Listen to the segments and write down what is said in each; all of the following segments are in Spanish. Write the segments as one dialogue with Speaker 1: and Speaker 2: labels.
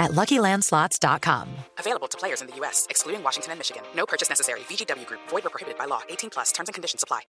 Speaker 1: at LuckyLandSlots.com.
Speaker 2: Available to players in the U.S., excluding Washington and Michigan. No purchase necessary. VGW Group. Void or prohibited by law. 18 plus. Terms and conditions apply.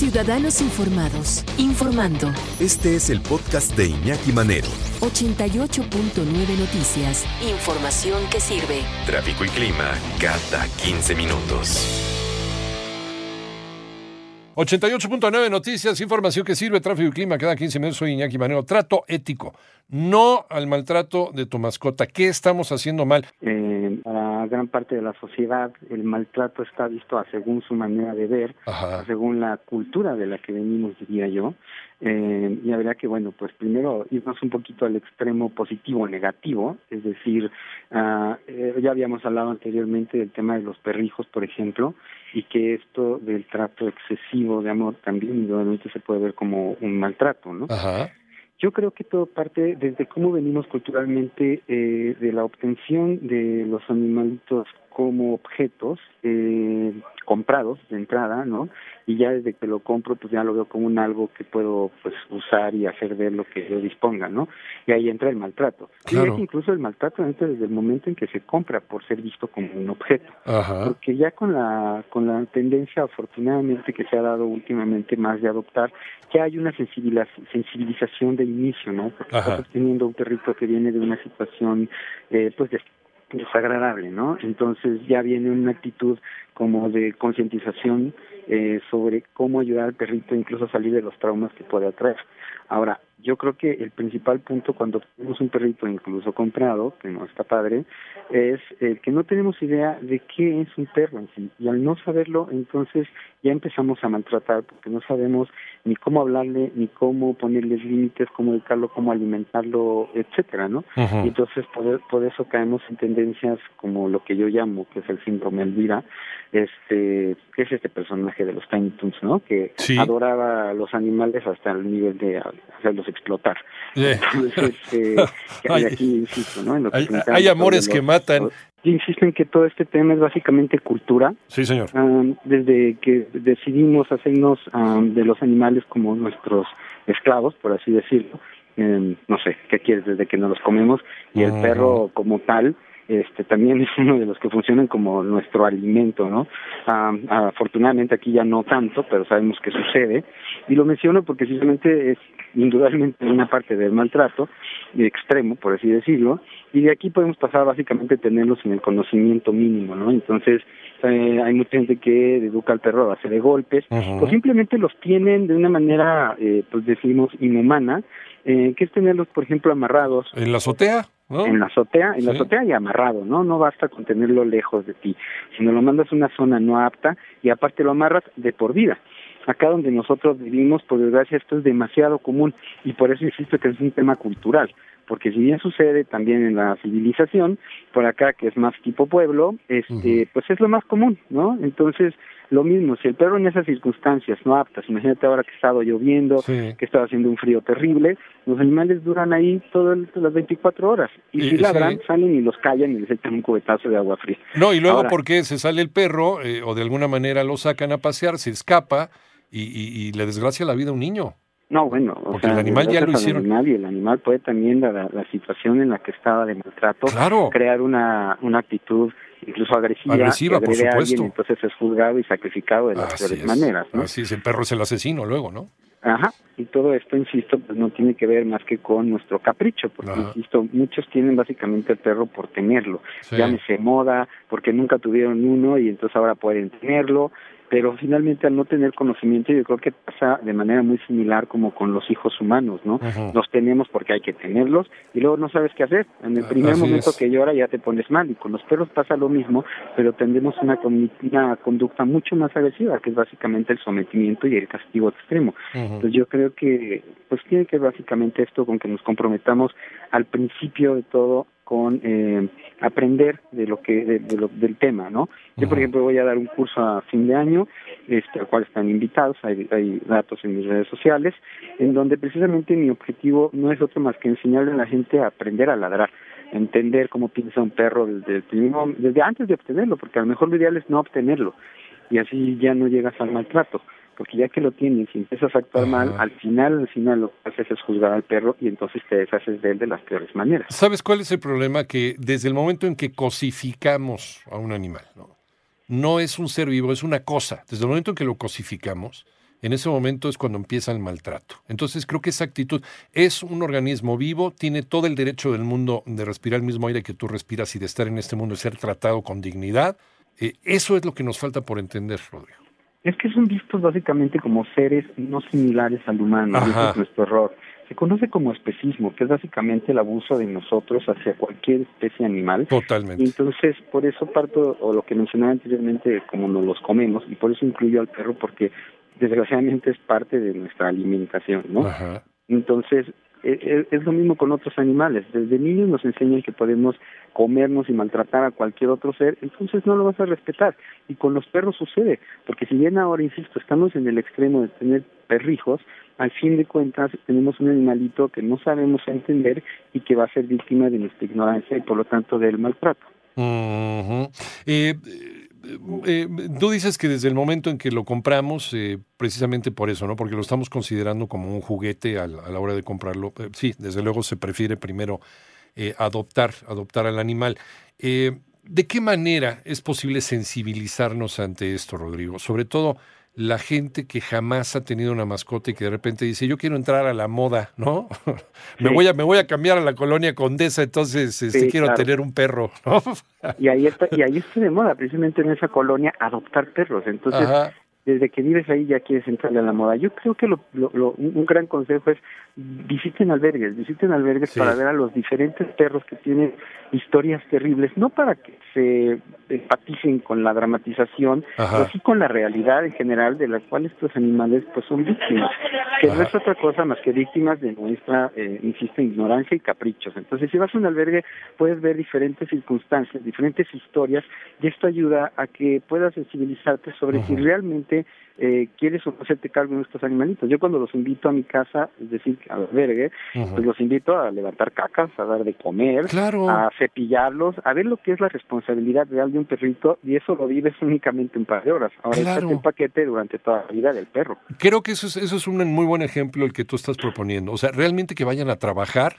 Speaker 3: Ciudadanos informados, informando.
Speaker 4: Este es el podcast de Iñaki Manero.
Speaker 3: 88.9 Noticias. Información que sirve.
Speaker 4: Tráfico y clima cada 15 minutos.
Speaker 5: 88.9 Noticias, información que sirve, tráfico y clima cada 15 minutos. Soy Iñaki Manero. Trato ético, no al maltrato de tu mascota. ¿Qué estamos haciendo mal?
Speaker 6: Eh, para gran parte de la sociedad, el maltrato está visto a según su manera de ver, a según la cultura de la que venimos, diría yo. Eh, y habría que, bueno, pues primero irnos un poquito al extremo positivo o negativo, es decir, eh, ya habíamos hablado anteriormente del tema de los perrijos, por ejemplo, y que esto del trato excesivo de amor también indudablemente se puede ver como un maltrato, ¿no?
Speaker 5: Ajá.
Speaker 6: Yo creo que todo parte desde cómo venimos culturalmente eh, de la obtención de los animalitos como objetos eh, comprados de entrada, ¿no? Y ya desde que lo compro, pues ya lo veo como un algo que puedo pues usar y hacer ver lo que yo disponga, ¿no? Y ahí entra el maltrato.
Speaker 5: Claro.
Speaker 6: Y incluso el maltrato entra desde el momento en que se compra por ser visto como un objeto
Speaker 5: Ajá.
Speaker 6: porque ya con la con la tendencia afortunadamente que se ha dado últimamente más de adoptar ya hay una sensibiliz- sensibilización de inicio no porque
Speaker 5: Ajá.
Speaker 6: estás teniendo un perrito que viene de una situación eh, pues des- desagradable no entonces ya viene una actitud como de concientización eh, sobre cómo ayudar al perrito incluso a salir de los traumas que puede atraer ahora yo creo que el principal punto cuando tenemos un perrito incluso comprado, que no está padre, es eh, que no tenemos idea de qué es un perro en sí. Y al no saberlo, entonces ya empezamos a maltratar porque no sabemos ni cómo hablarle, ni cómo ponerles límites, cómo educarlo, cómo alimentarlo, etcétera, ¿no? Y entonces por, por eso caemos en tendencias como lo que yo llamo, que es el síndrome Elvira, este, que es este personaje de los Tiny Toons, ¿no? Que
Speaker 5: Sí.
Speaker 6: adoraba a los animales hasta el nivel de hacerlos explotar.
Speaker 5: Eh.
Speaker 6: Entonces, este, que
Speaker 5: Ay.
Speaker 6: aquí insisto, ¿no? En lo que
Speaker 5: Hay- hay amores que matan.
Speaker 6: Yo insisto en que todo este tema es básicamente cultura.
Speaker 5: Sí, señor.
Speaker 6: Am, desde que decidimos hacernos am, de los animales como nuestros esclavos, por así decirlo, em, no sé, ¿qué quieres? Desde que nos los comemos y el
Speaker 5: Ujú.
Speaker 6: perro como tal, este también es uno de los que funcionan como nuestro alimento, ¿no? Am, afortunadamente aquí ya no tanto, pero sabemos que sucede y lo menciono porque simplemente es indudablemente una parte del maltrato extremo, por así decirlo, y de aquí podemos pasar básicamente a tenerlos en el conocimiento mínimo, ¿no? Entonces, eh, hay mucha gente que educa al perro a base de golpes, o simplemente los tienen de una manera, eh, pues decimos, inhumana, eh, que es tenerlos, por ejemplo, amarrados
Speaker 5: En la azotea,
Speaker 6: en la azotea, en la azotea y amarrado, ¿no? No basta con tenerlo lejos de ti, sino lo mandas a una zona no apta y aparte lo amarras de por vida. Acá donde nosotros vivimos, por desgracia, esto es demasiado común y por eso insisto que es un tema cultural, porque si bien sucede también en la civilización, por acá que es más tipo pueblo, este, pues es lo más común, ¿no? Entonces, lo mismo, si el perro en esas circunstancias no aptas, imagínate ahora que ha estado lloviendo,
Speaker 5: Sí.
Speaker 6: que estaba haciendo un frío terrible, los animales duran ahí todas las 24 horas. Y,
Speaker 5: Y-
Speaker 6: si ladran,
Speaker 5: sí.
Speaker 6: salen y los callan y les echan un cubetazo de agua fría.
Speaker 5: No, y luego
Speaker 6: Ahora-
Speaker 5: porque se sale el perro eh, o de alguna manera lo sacan a pasear, se escapa y, y- y le desgracia la vida a un niño.
Speaker 6: No, bueno, o
Speaker 5: Porque
Speaker 6: sea,
Speaker 5: el animal ya lo hicieron.
Speaker 6: Animal y el animal puede también, la, la situación en la que estaba de maltrato,
Speaker 5: Claro.
Speaker 6: crear una, una actitud incluso agresiva,
Speaker 5: Agresiva, por
Speaker 6: a
Speaker 5: supuesto.
Speaker 6: alguien, entonces es juzgado y sacrificado de las peores
Speaker 5: es.
Speaker 6: maneras, ¿no?
Speaker 5: Así es, el perro es el asesino luego, ¿no?
Speaker 6: Ajá, y todo esto, insisto, pues no tiene que ver más que con nuestro capricho, porque,
Speaker 5: Ajá.
Speaker 6: insisto, muchos tienen básicamente el perro por tenerlo,
Speaker 5: Sí.
Speaker 6: llámese moda, porque nunca tuvieron uno y entonces ahora pueden tenerlo, pero finalmente al no tener conocimiento yo creo que pasa de manera muy similar como con los hijos humanos, ¿no? Los tenemos porque hay que tenerlos y luego no sabes qué hacer. En el primer
Speaker 5: Así
Speaker 6: momento
Speaker 5: es.
Speaker 6: que llora ya te pones mal y con los perros pasa lo mismo, pero tendemos una, con- una conducta mucho más agresiva, que es básicamente el sometimiento y el castigo extremo. Entonces yo creo que pues tiene que ver básicamente esto con que nos comprometamos al principio de todo con eh, aprender de lo que de, lo, del tema, ¿no? Yo, por ejemplo, voy a dar un curso a fin de año, este, al cual están invitados, hay, hay datos en mis redes sociales, en donde precisamente mi objetivo no es otro más que enseñarle a la gente a aprender a ladrar entender cómo piensa un perro desde, desde antes de obtenerlo, porque a lo mejor lo ideal es no obtenerlo y así ya no llegas al maltrato porque ya que lo tienes y empiezas a actuar mal, al final, al final lo que haces es juzgar al perro y entonces te deshaces de él de las peores maneras.
Speaker 5: ¿Sabes cuál es el problema? Que desde el momento en que cosificamos a un animal, no, no es un ser vivo, es una cosa. Desde el momento en que lo cosificamos, en ese momento es cuando empieza el maltrato. Entonces creo que esa actitud es un organismo vivo, tiene todo el derecho del mundo de respirar el mismo aire que tú respiras y de estar en este mundo y ser tratado con dignidad. Eh, eso es lo que nos falta por entender, Rodrigo.
Speaker 6: Es que son vistos básicamente como seres no similares al humano, ese es nuestro error. Se conoce como especismo, que es básicamente el abuso de nosotros hacia cualquier especie animal.
Speaker 5: Totalmente.
Speaker 6: entonces, por eso parto, o lo que mencionaba anteriormente, como nos los comemos, y por eso incluyo al perro, porque desgraciadamente es parte de nuestra alimentación, ¿no? Ajá. Entonces, es lo mismo con otros animales. Desde niños nos enseñan que podemos comernos y maltratar a cualquier otro ser, entonces no lo vas a respetar. Y con los perros sucede, porque si bien ahora, insisto, estamos en el extremo de tener perrijos, al fin de cuentas tenemos un animalito que no sabemos entender y que va a ser víctima de nuestra ignorancia y por lo tanto del maltrato.
Speaker 5: eh, eh, tú dices que desde el momento en que lo compramos, eh, precisamente por eso, ¿no? Porque lo estamos considerando como un juguete a la, hora de comprarlo. Eh, sí, desde luego se prefiere primero adoptar, adoptar al animal. ¿De qué manera es posible sensibilizarnos ante esto, Rodrigo? Sobre todo la gente que jamás ha tenido una mascota y que de repente dice, yo quiero entrar a la moda, ¿no? me, voy a, me voy a cambiar a la colonia condesa, entonces este, quiero tener un perro, ¿no?
Speaker 6: y ahí está, y ahí está de moda, precisamente en esa colonia, adoptar perros. Entonces, desde que vives ahí ya quieres entrarle a la moda. Yo creo que lo, lo, un gran consejo es visiten albergues, visiten albergues para ver a los diferentes perros que tienen historias terribles, no para que se empaticen con la dramatización, pero sí con la realidad en general de la cual estos animales pues son víctimas, que no es otra cosa más que víctimas de nuestra, eh, insisto, ignorancia y caprichos. Entonces, si vas a un albergue, puedes ver diferentes circunstancias, diferentes historias, y esto ayuda a que puedas sensibilizarte sobre si realmente eh, quieres o no hacerte cargo de estos animalitos. Yo cuando los invito a mi casa, es decir, al albergue, pues los invito a levantar cacas, a dar de comer, a cepillarlos, a ver lo que es la responsabilidad real de un perrito y eso lo vives únicamente un par de horas. Ahora claro. un paquete durante toda la vida del perro.
Speaker 5: Creo que eso es, eso es un muy buen ejemplo el que tú estás proponiendo. O sea, realmente que vayan a trabajar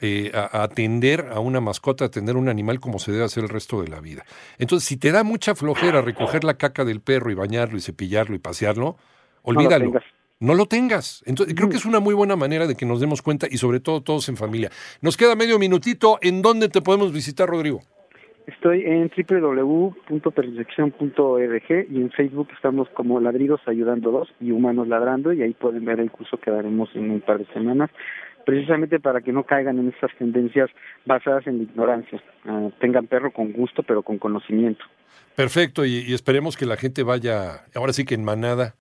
Speaker 5: eh, a, atender a una mascota, a atender a un animal como se debe hacer el resto de la vida. Entonces, si te da mucha flojera recoger la caca del perro y bañarlo y cepillarlo y pasearlo, olvídalo. No lo tengas. Entonces, creo que es una muy buena manera de que nos demos cuenta y sobre todo todos en familia. Nos queda medio minutito. ¿En dónde te podemos visitar, Rodrigo?
Speaker 6: Estoy en www.perfección.org y en Facebook estamos como Ladridos Ayudando Dos y Humanos Ladrando y ahí pueden ver el curso que daremos en un par de semanas precisamente para que no caigan en estas tendencias basadas en ignorancia. Ah, tengan perro con gusto, pero con conocimiento.
Speaker 5: Perfecto, y, esperemos que la gente vaya, ahora sí que en manada,